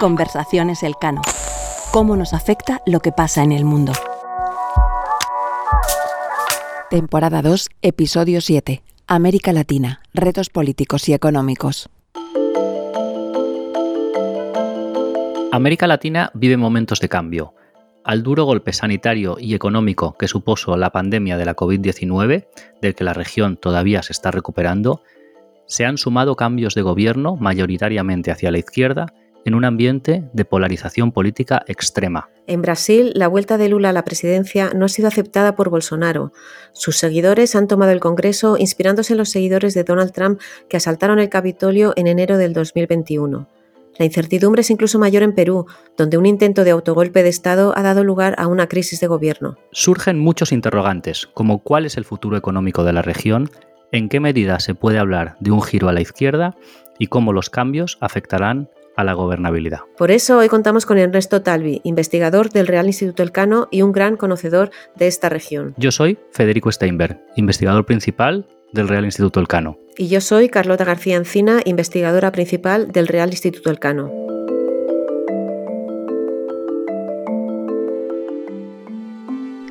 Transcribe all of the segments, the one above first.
Conversaciones Elcano. ¿Cómo nos afecta lo que pasa en el mundo? Temporada 2, episodio 7. América Latina, retos políticos y económicos. América Latina vive momentos de cambio. Al duro golpe sanitario y económico que supuso la pandemia de la COVID-19, del que la región todavía se está recuperando, se han sumado cambios de gobierno mayoritariamente hacia la izquierda en un ambiente de polarización política extrema. En Brasil, la vuelta de Lula a la presidencia no ha sido aceptada por Bolsonaro. Sus seguidores han tomado el Congreso inspirándose en los seguidores de Donald Trump que asaltaron el Capitolio en enero del 2021. La incertidumbre es incluso mayor en Perú, donde un intento de autogolpe de Estado ha dado lugar a una crisis de gobierno. Surgen muchos interrogantes, como cuál es el futuro económico de la región en qué medida se puede hablar de un giro a la izquierda y cómo los cambios afectarán a la gobernabilidad. Por eso hoy contamos con Ernesto Talvi, investigador del Real Instituto Elcano y un gran conocedor de esta región. Yo soy Federico Steinberg, investigador principal del Real Instituto Elcano. Y yo soy Carlota García Encina, investigadora principal del Real Instituto Elcano.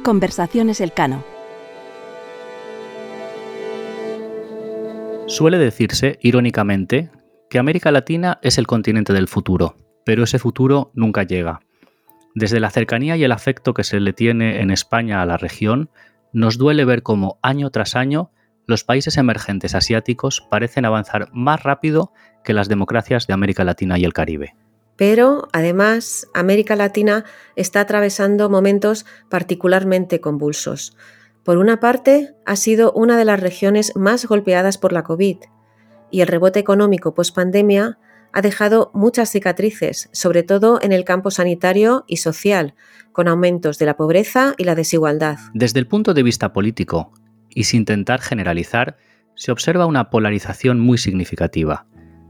Conversaciones Elcano Suele decirse, irónicamente, que América Latina es el continente del futuro, pero ese futuro nunca llega. Desde la cercanía y el afecto que se le tiene en España a la región, nos duele ver cómo año tras año los países emergentes asiáticos parecen avanzar más rápido que las democracias de América Latina y el Caribe. Pero, además, América Latina está atravesando momentos particularmente convulsos. Por una parte, ha sido una de las regiones más golpeadas por la COVID y el rebote económico post-pandemia ha dejado muchas cicatrices, sobre todo en el campo sanitario y social, con aumentos de la pobreza y la desigualdad. Desde el punto de vista político, y sin intentar generalizar, se observa una polarización muy significativa.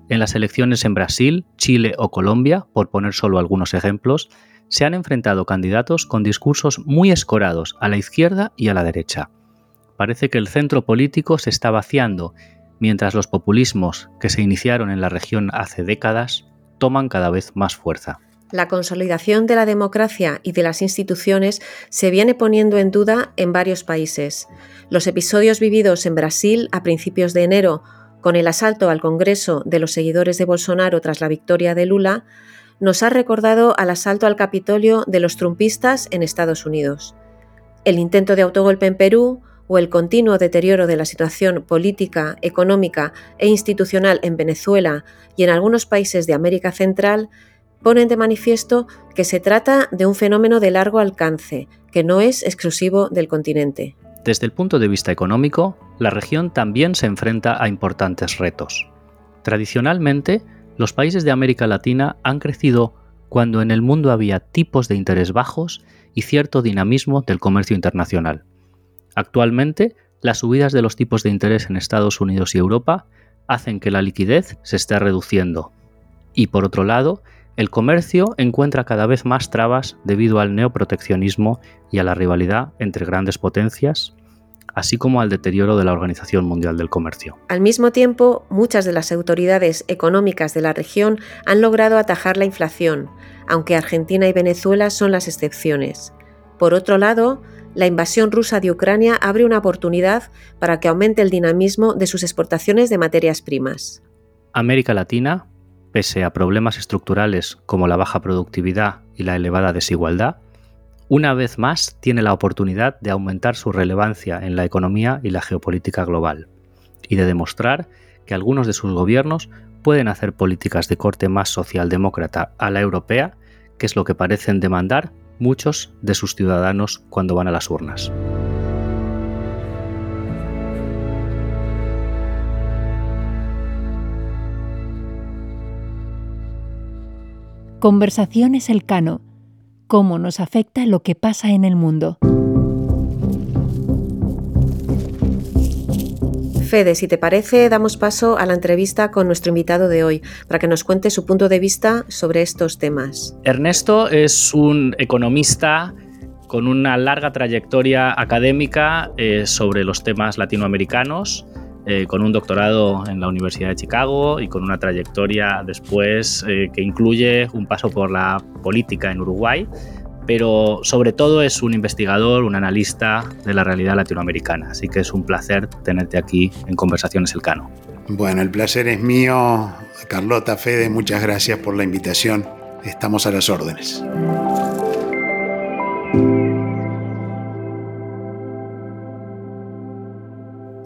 En las elecciones en Brasil, Chile o Colombia, por poner solo algunos ejemplos, se han enfrentado candidatos con discursos muy escorados a la izquierda y a la derecha. Parece que el centro político se está vaciando, mientras los populismos que se iniciaron en la región hace décadas toman cada vez más fuerza. La consolidación de la democracia y de las instituciones se viene poniendo en duda en varios países. Los episodios vividos en Brasil a principios de enero, con el asalto al Congreso de los seguidores de Bolsonaro tras la victoria de Lula, nos ha recordado al asalto al Capitolio de los trumpistas en Estados Unidos. El intento de autogolpe en Perú o el continuo deterioro de la situación política, económica e institucional en Venezuela y en algunos países de América Central ponen de manifiesto que se trata de un fenómeno de largo alcance, que no es exclusivo del continente. Desde el punto de vista económico, la región también se enfrenta a importantes retos. Tradicionalmente, los países de América Latina han crecido cuando en el mundo había tipos de interés bajos y cierto dinamismo del comercio internacional. Actualmente, las subidas de los tipos de interés en Estados Unidos y Europa hacen que la liquidez se esté reduciendo. Y por otro lado, el comercio encuentra cada vez más trabas debido al neoproteccionismo y a la rivalidad entre grandes potencias, así como al deterioro de la Organización Mundial del Comercio. Al mismo tiempo, muchas de las autoridades económicas de la región han logrado atajar la inflación, aunque Argentina y Venezuela son las excepciones. Por otro lado, la invasión rusa de Ucrania abre una oportunidad para que aumente el dinamismo de sus exportaciones de materias primas. América Latina, pese a problemas estructurales como la baja productividad y la elevada desigualdad, una vez más tiene la oportunidad de aumentar su relevancia en la economía y la geopolítica global, y de demostrar que algunos de sus gobiernos pueden hacer políticas de corte más socialdemócrata a la europea, que es lo que parecen demandar muchos de sus ciudadanos cuando van a las urnas. Conversaciones Elcano cómo nos afecta lo que pasa en el mundo. Fede, si te parece, damos paso a la entrevista con nuestro invitado de hoy, para que nos cuente su punto de vista sobre estos temas. Ernesto es un economista con una larga trayectoria académica eh, sobre los temas latinoamericanos. Eh, con un doctorado en la Universidad de Chicago y con una trayectoria después eh, que incluye un paso por la política en Uruguay, pero sobre todo es un investigador, un analista de la realidad latinoamericana. Así que es un placer tenerte aquí en Conversaciones Elcano. Bueno, el placer es mío. Carlota Fede, muchas gracias por la invitación. Estamos a las órdenes.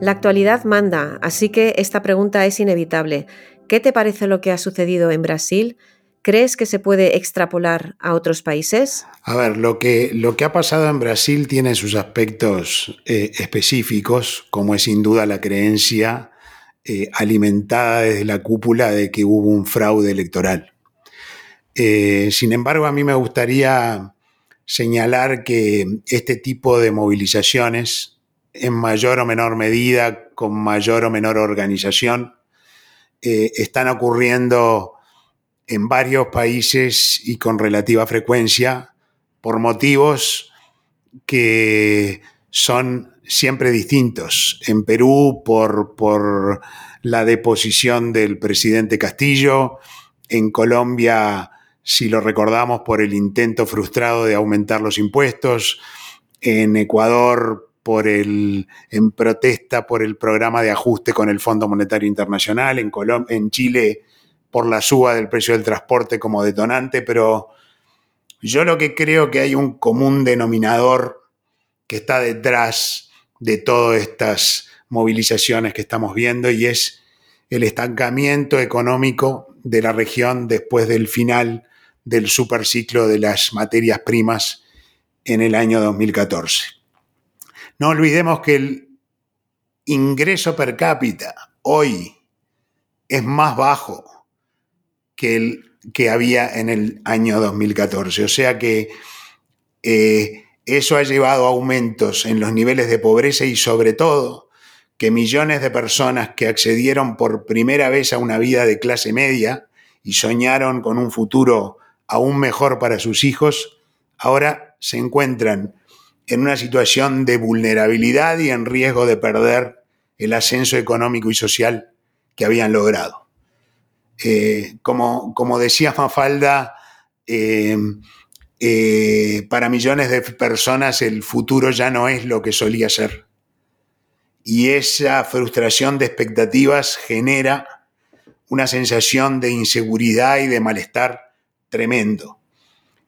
La actualidad manda, así que esta pregunta es inevitable. ¿Qué te parece lo que ha sucedido en Brasil? ¿Crees que se puede extrapolar a otros países? A ver, lo que, lo que ha pasado en Brasil tiene sus aspectos eh, específicos, como es sin duda la creencia eh, alimentada desde la cúpula de que hubo un fraude electoral. Eh, sin embargo, a mí me gustaría señalar que este tipo de movilizaciones en mayor o menor medida, con mayor o menor organización, eh, están ocurriendo en varios países y con relativa frecuencia por motivos que son siempre distintos. En Perú por, por la deposición del presidente Castillo, en Colombia, si lo recordamos, por el intento frustrado de aumentar los impuestos, en Ecuador por el, en protesta por el programa de ajuste con el Fondo Monetario Internacional, en, en Chile por la suba del precio del transporte como detonante, pero yo lo que creo que hay un común denominador que está detrás de todas estas movilizaciones que estamos viendo y es el estancamiento económico de la región después del final del superciclo de las materias primas en el año 2014. No olvidemos que el ingreso per cápita hoy es más bajo que el que había en el año 2014. O sea que eh, eso ha llevado a aumentos en los niveles de pobreza y sobre todo que millones de personas que accedieron por primera vez a una vida de clase media y soñaron con un futuro aún mejor para sus hijos, ahora se encuentran en una situación de vulnerabilidad y en riesgo de perder el ascenso económico y social que habían logrado. Eh, como, como, decía Mafalda, eh, eh, para millones de personas el futuro ya no es lo que solía ser. Y esa frustración de expectativas genera una sensación de inseguridad y de malestar tremendo.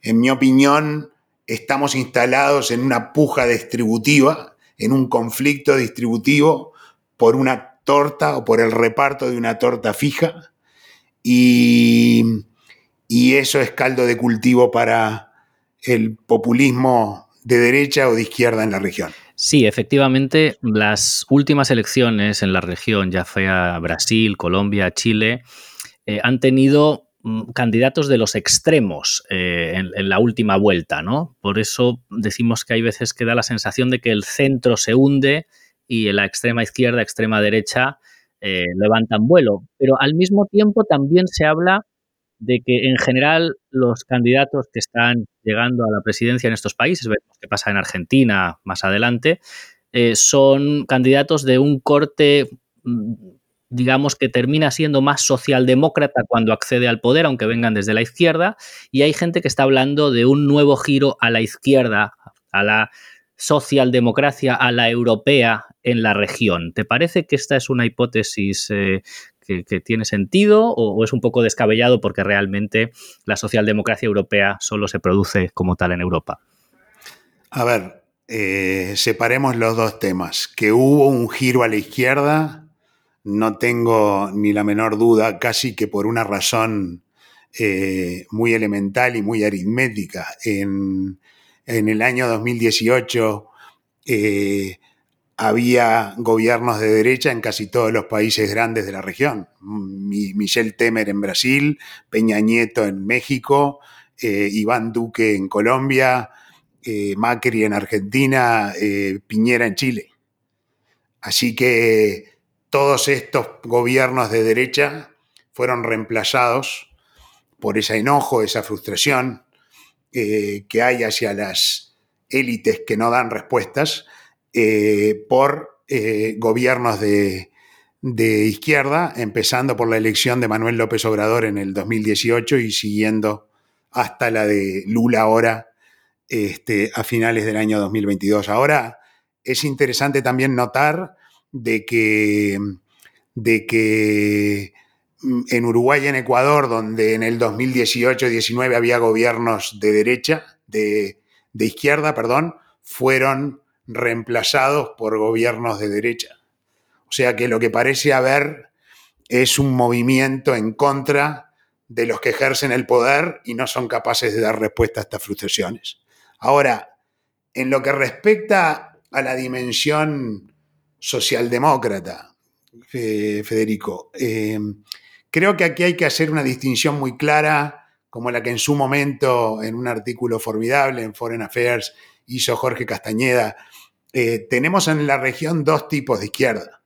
En mi opinión, estamos instalados en una puja distributiva, en un conflicto distributivo por una torta o por el reparto de una torta fija y, eso es caldo de cultivo para el populismo de derecha o de izquierda en la región. Sí, efectivamente, las últimas elecciones en la región, ya sea Brasil, Colombia, Chile, eh, han tenido candidatos de los extremos eh, en, la última vuelta, ¿no? Por eso decimos que hay veces que da la sensación de que el centro se hunde y la extrema izquierda, extrema derecha eh, levantan vuelo. Pero al mismo tiempo también se habla de que en general los candidatos que están llegando a la presidencia en estos países, vemos qué pasa en Argentina más adelante, eh, son candidatos de un corte mm, digamos que termina siendo más socialdemócrata cuando accede al poder, aunque vengan desde la izquierda, y hay gente que está hablando de un nuevo giro a la izquierda, a la socialdemocracia, a la europea en la región. ¿Te parece que esta es una hipótesis eh, que, tiene sentido o, es un poco descabellado porque realmente la socialdemocracia europea solo se produce como tal en Europa? A ver, eh, separemos los dos temas. Que hubo un giro a la izquierda no tengo ni la menor duda, casi que por una razón eh, muy elemental y muy aritmética. En, el año 2018 eh, había gobiernos de derecha en casi todos los países grandes de la región. Michel Temer en Brasil, Peña Nieto en México, eh, Iván Duque en Colombia, Macri en Argentina, Piñera en Chile. Así que todos estos gobiernos de derecha fueron reemplazados por ese enojo, esa frustración eh, que hay hacia las élites que no dan respuestas, eh, por eh, gobiernos de, izquierda, empezando por la elección de Manuel López Obrador en el 2018 y siguiendo hasta la de Lula ahora este, a finales del año 2022. Ahora es interesante también notar de que, de que mm, en Uruguay y en Ecuador, donde en el 2018-19 había gobiernos de derecha, de, de izquierda, perdón, fueron reemplazados por gobiernos de derecha. O sea que lo que parece haber es un movimiento en contra de los que ejercen el poder y no son capaces de dar respuesta a estas frustraciones. Ahora, en lo que respecta a la dimensión socialdemócrata, Federico, eh, creo que aquí hay que hacer una distinción muy clara, como la que en su momento, en un artículo formidable en Foreign Affairs, hizo Jorge Castañeda. Eh, tenemos en la región dos tipos de izquierda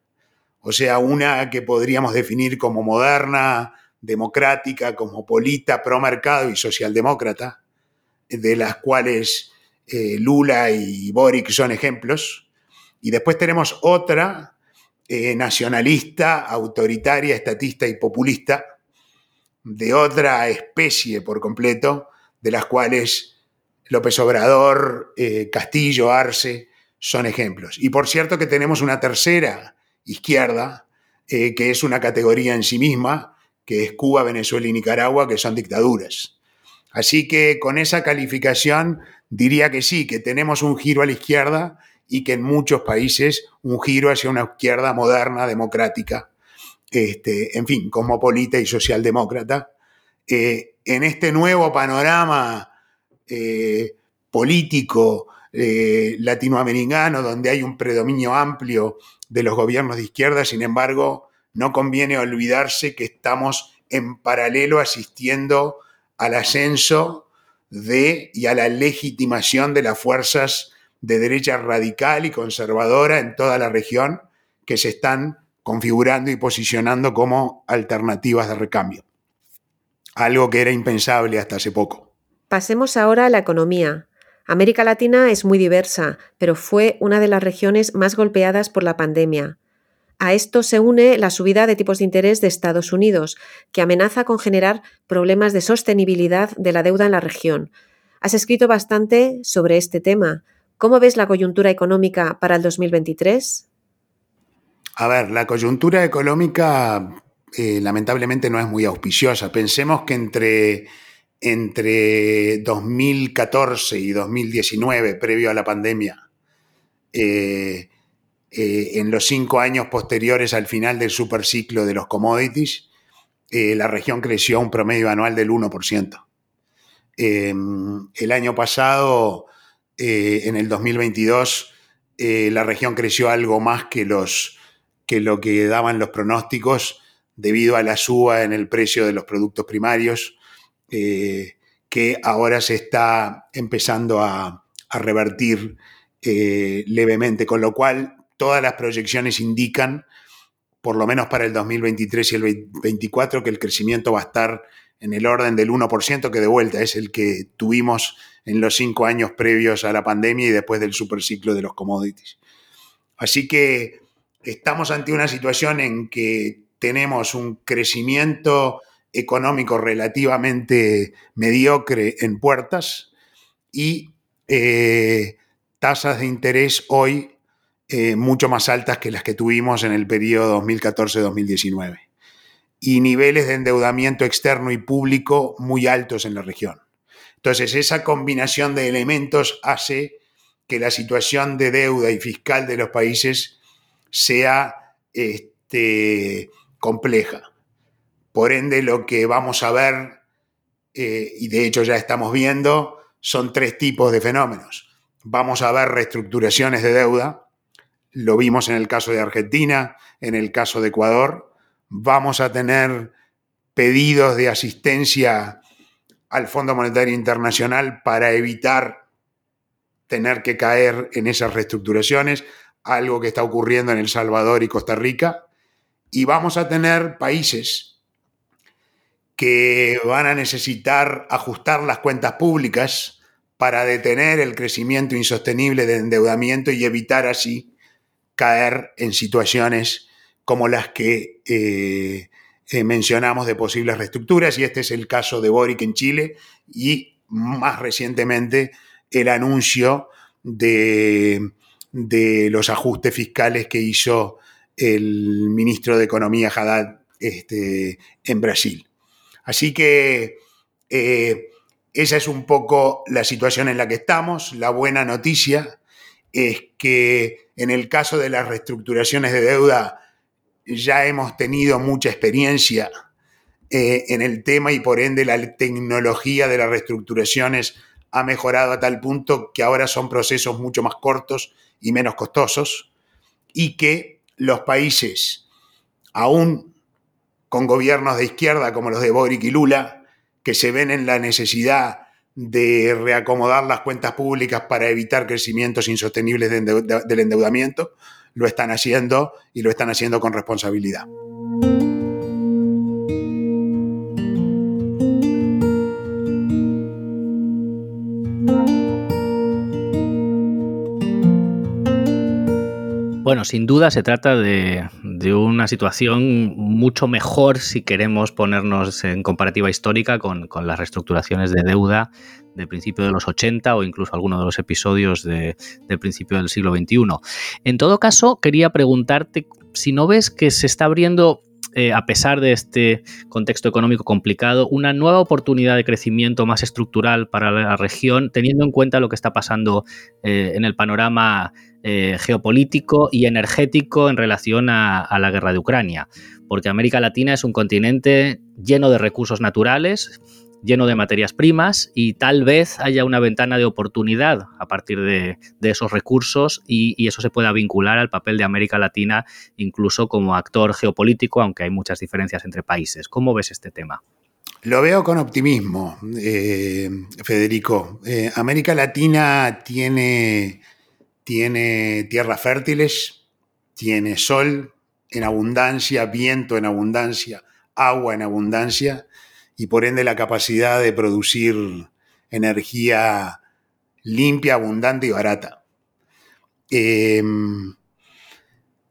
o sea, una que podríamos definir como moderna, democrática, cosmopolita, pro mercado y socialdemócrata, de las cuales eh, Lula y Boric son ejemplos. Y después tenemos otra eh, nacionalista, autoritaria, estatista y populista, de otra especie por completo, de las cuales López Obrador, eh, Castillo, Arce son ejemplos. Y por cierto que tenemos una tercera izquierda, eh, que es una categoría en sí misma, que es Cuba, Venezuela y Nicaragua, que son dictaduras. Así que con esa calificación diría que sí, que tenemos un giro a la izquierda y que en muchos países un giro hacia una izquierda moderna, democrática, este, en fin, cosmopolita y socialdemócrata. Eh, en este nuevo panorama eh, político latinoamericano, donde hay un predominio amplio de los gobiernos de izquierda, sin embargo, no conviene olvidarse que estamos en paralelo asistiendo al ascenso de y a la legitimación de las fuerzas de derecha radical y conservadora en toda la región que se están configurando y posicionando como alternativas de recambio. Algo que era impensable hasta hace poco. Pasemos ahora a la economía. América Latina es muy diversa, pero fue una de las regiones más golpeadas por la pandemia. A esto se une la subida de tipos de interés de Estados Unidos, que amenaza con generar problemas de sostenibilidad de la deuda en la región. Has escrito bastante sobre este tema. ¿Cómo ves la coyuntura económica para el 2023? A ver, la coyuntura económica eh, lamentablemente no es muy auspiciosa. Pensemos que entre entre 2014 y 2019, previo a la pandemia, eh, eh, en los cinco años posteriores al final del superciclo de los commodities, la región creció un promedio anual del 1%. Em, el año pasado, en el 2022, la región creció algo más que, los, que lo que daban los pronósticos debido a la suba en el precio de los productos primarios, eh, que ahora se está empezando a, revertir eh, levemente, con lo cual todas las proyecciones indican, por lo menos para el 2023 y el 2024, que el crecimiento va a estar en el orden del 1%, que de vuelta es el que tuvimos en los cinco años previos a la pandemia y después del superciclo de los commodities. Así que estamos ante una situación en que tenemos un crecimiento económico relativamente mediocre en puertas y eh, tasas de interés hoy eh, mucho más altas que las que tuvimos en el periodo 2014-2019 y niveles de endeudamiento externo y público muy altos en la región. Entonces, esa combinación de elementos hace que la situación de deuda y fiscal de los países sea este, compleja. Por ende, lo que vamos a ver, eh, y de hecho ya estamos viendo, son tres tipos de fenómenos. Vamos a ver reestructuraciones de deuda, lo vimos en el caso de Argentina, en el caso de Ecuador. Vamos a tener pedidos de asistencia al Fondo Monetario Internacional para evitar tener que caer en esas reestructuraciones, algo que está ocurriendo en El Salvador y Costa Rica. Y vamos a tener países que van a necesitar ajustar las cuentas públicas para detener el crecimiento insostenible de endeudamiento y evitar así caer en situaciones como las que eh, eh, mencionamos de posibles reestructuras, y este es el caso de Boric en Chile, y más recientemente el anuncio de, los ajustes fiscales que hizo el ministro de Economía Haddad este, en Brasil. Así que eh, esa es un poco la situación en la que estamos. La buena noticia es que en el caso de las reestructuraciones de deuda ya hemos tenido mucha experiencia eh, en el tema y por ende la tecnología de las reestructuraciones ha mejorado a tal punto que ahora son procesos mucho más cortos y menos costosos y que los países, aún con gobiernos de izquierda como los de Boric y Lula, que se ven en la necesidad de reacomodar las cuentas públicas para evitar crecimientos insostenibles del endeudamiento, lo están haciendo y lo están haciendo con responsabilidad. Bueno, sin duda se trata de, una situación mucho mejor si queremos ponernos en comparativa histórica con, las reestructuraciones de deuda del principio de los 80 o incluso algunos de los episodios del principio del siglo XXI. En todo caso, quería preguntarte si no ves que se está abriendo eh, a pesar de este contexto económico complicado, una nueva oportunidad de crecimiento más estructural para la región, teniendo en cuenta lo que está pasando eh, en el panorama eh, geopolítico y energético en relación a, la guerra de Ucrania, porque América Latina es un continente lleno de recursos naturales, lleno de materias primas y tal vez haya una ventana de oportunidad a partir de, esos recursos y, eso se pueda vincular al papel de América Latina incluso como actor geopolítico, aunque hay muchas diferencias entre países. ¿Cómo ves este tema? Lo veo con optimismo, eh, Federico. Eh, América Latina tiene tiene tierras fértiles, tiene sol en abundancia, viento en abundancia, agua en abundancia y por ende la capacidad de producir energía limpia, abundante y barata. Em,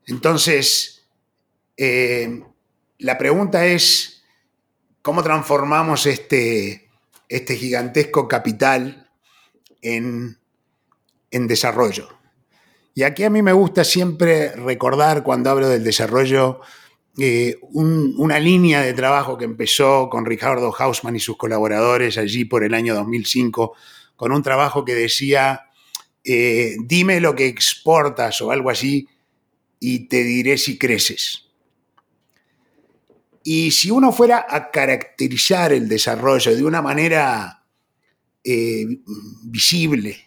entonces, em, la pregunta es, ¿cómo transformamos este, este gigantesco capital en, en desarrollo? Y aquí a mí me gusta siempre recordar cuando hablo del desarrollo eh, una línea de trabajo que empezó con Ricardo Hausmann y sus colaboradores allí por el año 2005, con un trabajo que decía, eh, dime lo que exportas o algo así y te diré si creces. Y si uno fuera a caracterizar el desarrollo de una manera eh, visible,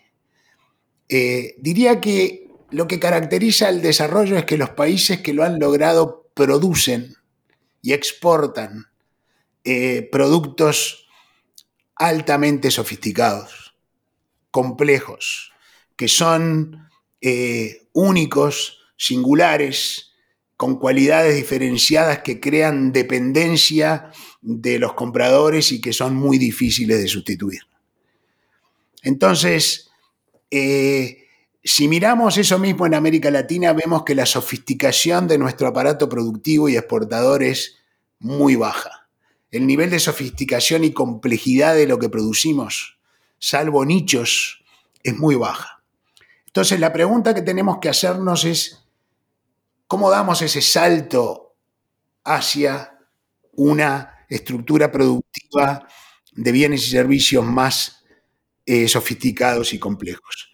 diría que lo que caracteriza el desarrollo es que los países que lo han logrado producen y exportan eh, productos altamente sofisticados, complejos, que son eh, únicos, singulares, con cualidades diferenciadas que crean dependencia de los compradores y que son muy difíciles de sustituir. Entonces, eh, si miramos eso mismo en América Latina, vemos que la sofisticación de nuestro aparato productivo y exportador es muy baja. El nivel de sofisticación y complejidad de lo que producimos, salvo nichos, es muy baja. Entonces la pregunta que tenemos que hacernos es, ¿cómo damos ese salto hacia una estructura productiva de bienes y servicios más eh, sofisticados y complejos?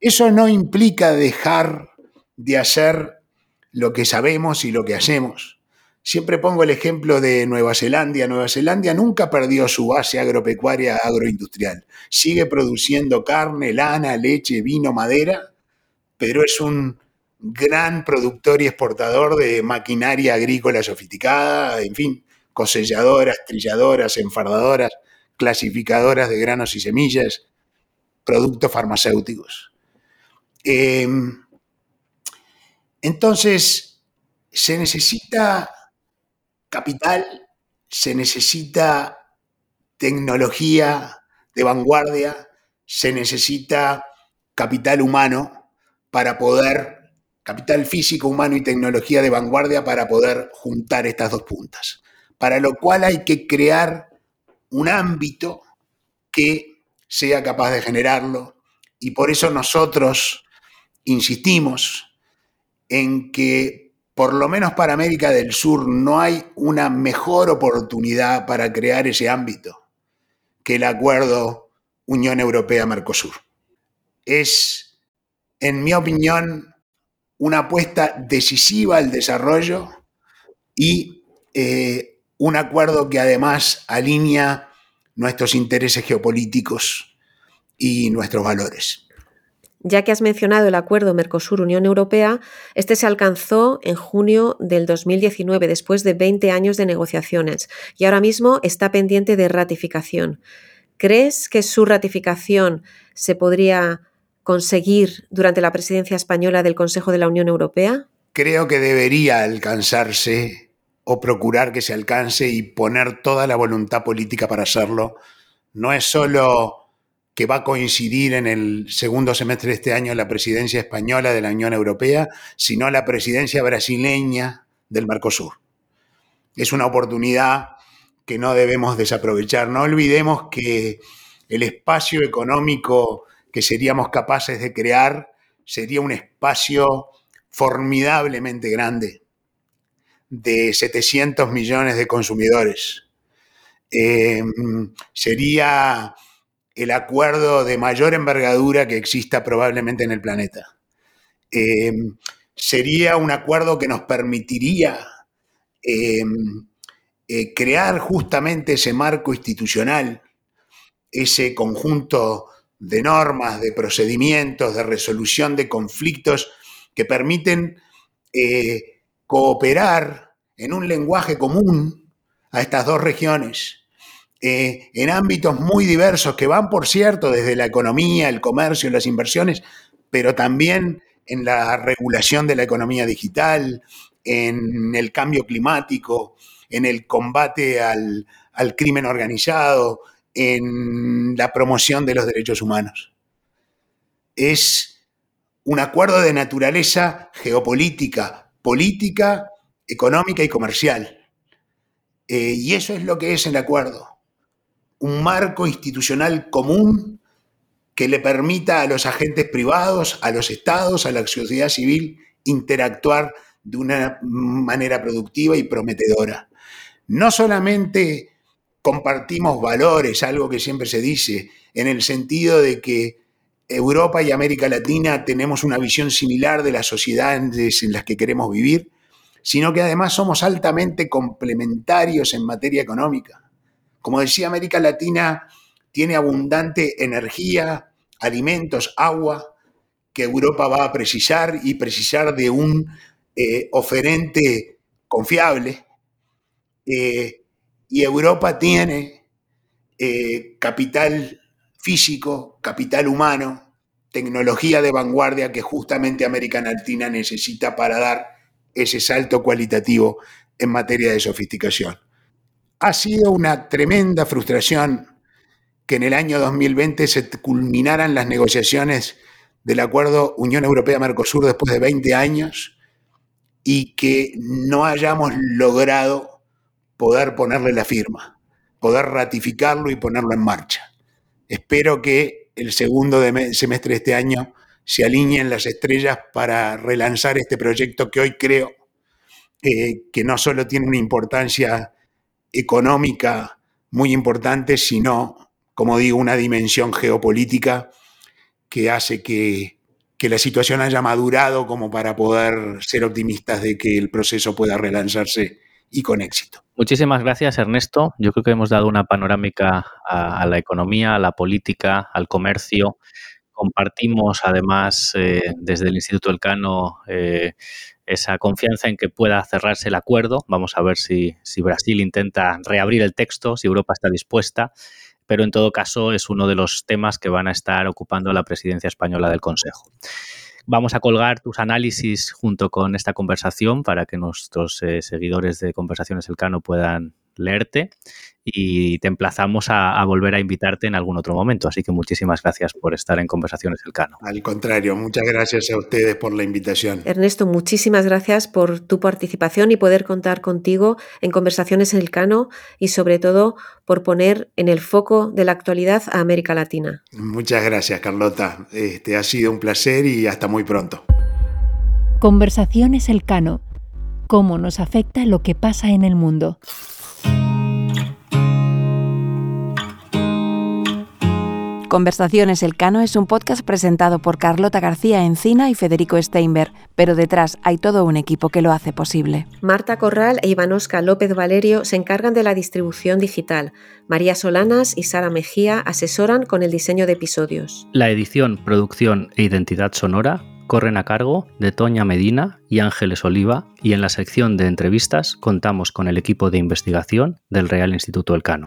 Eso no implica dejar de hacer lo que sabemos y lo que hacemos. Siempre pongo el ejemplo de Nueva Zelanda. Nueva Zelanda nunca perdió su base agropecuaria agroindustrial. Sigue produciendo carne, lana, leche, vino, madera, pero es un gran productor y exportador de maquinaria agrícola sofisticada, en fin, coselladoras, trilladoras, enfardadoras, clasificadoras de granos y semillas, productos farmacéuticos. Em, entonces, se necesita capital, se necesita tecnología de vanguardia, se necesita capital humano para poder capital físico, humano y tecnología de vanguardia para poder juntar estas dos puntas. Para lo cual hay que crear un ámbito que sea capaz de generarlo y por eso nosotros insistimos en que por lo menos para América del Sur no hay una mejor oportunidad para crear ese ámbito que el acuerdo Unión Europea-Mercosur. Es, en mi opinión, una apuesta decisiva al desarrollo y eh, un acuerdo que además alinea nuestros intereses geopolíticos y nuestros valores. Ya que has mencionado el acuerdo Mercosur-Unión Europea, este se alcanzó en junio del 2019, después de 20 años de negociaciones, y ahora mismo está pendiente de ratificación. ¿Crees que su ratificación se podría conseguir durante la presidencia española del Consejo de la Unión Europea? Creo que debería alcanzarse o procurar que se alcance y poner toda la voluntad política para hacerlo. No es solo que va a coincidir en el segundo semestre de este año la presidencia española de la Unión Europea, sino la presidencia brasileña del Mercosur. Es una oportunidad que no debemos desaprovechar. No olvidemos que el espacio económico que seríamos capaces de crear sería un espacio formidablemente grande de 700 millones de consumidores. Eh, sería el acuerdo de mayor envergadura que exista probablemente en el planeta. Eh, sería un acuerdo que nos permitiría eh, crear justamente ese marco institucional, ese conjunto de normas, de procedimientos, de resolución de conflictos que permiten eh, cooperar en un lenguaje común a estas dos regiones, eh, en ámbitos muy diversos que van, por cierto, desde la economía, el comercio, las inversiones, pero también en la regulación de la economía digital, en el cambio climático, en el combate al, al crimen organizado, en la promoción de los derechos humanos. Es un acuerdo de naturaleza geopolítica, política, económica y comercial. Eh, y eso es lo que es el acuerdo. Un marco institucional común que le permita a los agentes privados, a los estados, a la sociedad civil interactuar de una manera productiva y prometedora. No solamente compartimos valores, algo que siempre se dice, en el sentido de que Europa y América Latina tenemos una visión similar de las sociedades en las que queremos vivir, sino que además somos altamente complementarios en materia económica. Como decía, América Latina tiene abundante energía, alimentos, agua, que Europa va a precisar y precisar de un eh, oferente confiable. Eh, y Europa tiene eh, capital físico, capital humano, tecnología de vanguardia que justamente América Latina necesita para dar ese salto cualitativo en materia de sofisticación. Ha sido una tremenda frustración que en el año 2020 se culminaran las negociaciones del acuerdo Unión Europea-Mercosur después de 20 años y que no hayamos logrado poder ponerle la firma, poder ratificarlo y ponerlo en marcha. Espero que el segundo semestre de este año se alineen las estrellas para relanzar este proyecto que hoy creo eh, que no solo tiene una importancia económica muy importante, sino, como digo, una dimensión geopolítica que hace que, que la situación haya madurado como para poder ser optimistas de que el proceso pueda relanzarse y con éxito. Muchísimas gracias, Ernesto. Yo creo que hemos dado una panorámica a, la economía, a la política, al comercio. Compartimos, además, eh, desde el Instituto Elcano, eh, esa confianza en que pueda cerrarse el acuerdo. Vamos a ver si, si Brasil intenta reabrir el texto, si Europa está dispuesta pero en todo caso es uno de los temas que van a estar ocupando la presidencia española del Consejo. Vamos a colgar tus análisis junto con esta conversación para que nuestros eh, seguidores de Conversaciones Elcano puedan leerte y te emplazamos a, volver a invitarte en algún otro momento. Así que muchísimas gracias por estar en Conversaciones del Cano. Al contrario, muchas gracias a ustedes por la invitación. Ernesto, muchísimas gracias por tu participación y poder contar contigo en Conversaciones el Cano y sobre todo por poner en el foco de la actualidad a América Latina. Muchas gracias, Carlota. Este ha sido un placer y hasta muy pronto. Conversaciones el Cano. ¿Cómo nos afecta lo que pasa en el mundo? Conversaciones Elcano es un podcast presentado por Carlota García Encina y Federico Steinberg, pero detrás hay todo un equipo que lo hace posible. Marta Corral e Ivanoska López Valerio se encargan de la distribución digital. María Solanas y Sara Mejía asesoran con el diseño de episodios. La edición, producción e identidad sonora corren a cargo de Toña Medina y Ángeles Oliva y en la sección de entrevistas contamos con el equipo de investigación del Real Instituto Elcano.